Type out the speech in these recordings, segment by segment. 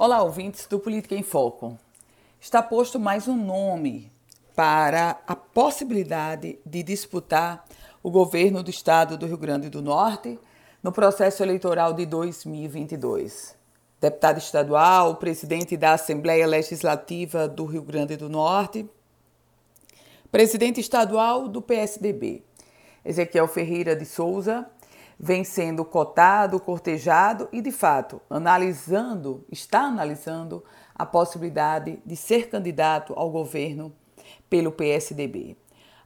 Olá, ouvintes do Política em Foco. Está posto mais um nome para a possibilidade de disputar o governo do estado do Rio Grande do Norte no processo eleitoral de 2022. Deputado estadual, presidente da Assembleia Legislativa do Rio Grande do Norte, presidente estadual do PSDB, Ezequiel Ferreira de Souza, vem sendo cotado, cortejado e, de fato, analisando, está analisando a possibilidade de ser candidato ao governo pelo PSDB.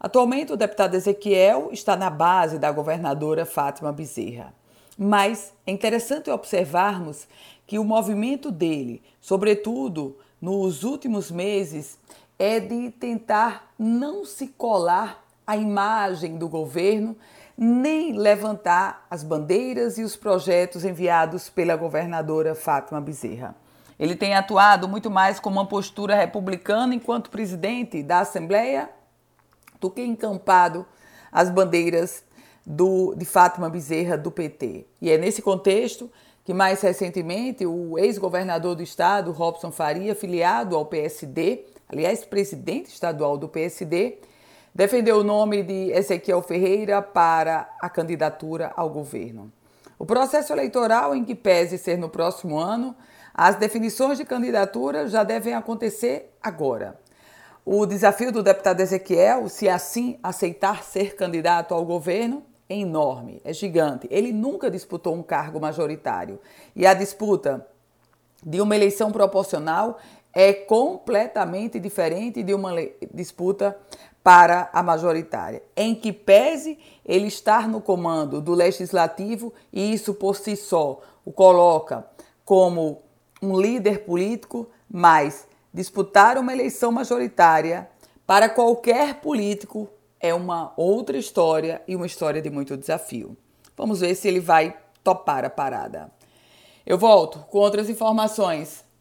Atualmente, o deputado Ezequiel está na base da governadora Fátima Bezerra. Mas é interessante observarmos que o movimento dele, sobretudo nos últimos meses, é de tentar não se colar à imagem do governo nem levantar as bandeiras e os projetos enviados pela governadora Fátima Bezerra. Ele tem atuado muito mais com uma postura republicana enquanto presidente da Assembleia do que encampado as bandeiras do, de Fátima Bezerra do PT. E é nesse contexto que mais recentemente o ex-governador do estado, Robson Faria, filiado ao PSD, aliás, presidente estadual do PSD, defendeu o nome de Ezequiel Ferreira para a candidatura ao governo. O processo eleitoral, em que pese ser no próximo ano, as definições de candidatura já devem acontecer agora. O desafio do deputado Ezequiel, se assim aceitar ser candidato ao governo, é enorme, é gigante. Ele nunca disputou um cargo majoritário. E a disputa de uma eleição proporcional é completamente diferente de uma disputa para a majoritária, em que pese ele estar no comando do legislativo e isso por si só o coloca como um líder político, mas disputar uma eleição majoritária para qualquer político é uma outra história e uma história de muito desafio. Vamos ver se ele vai topar a parada. Eu volto com outras informações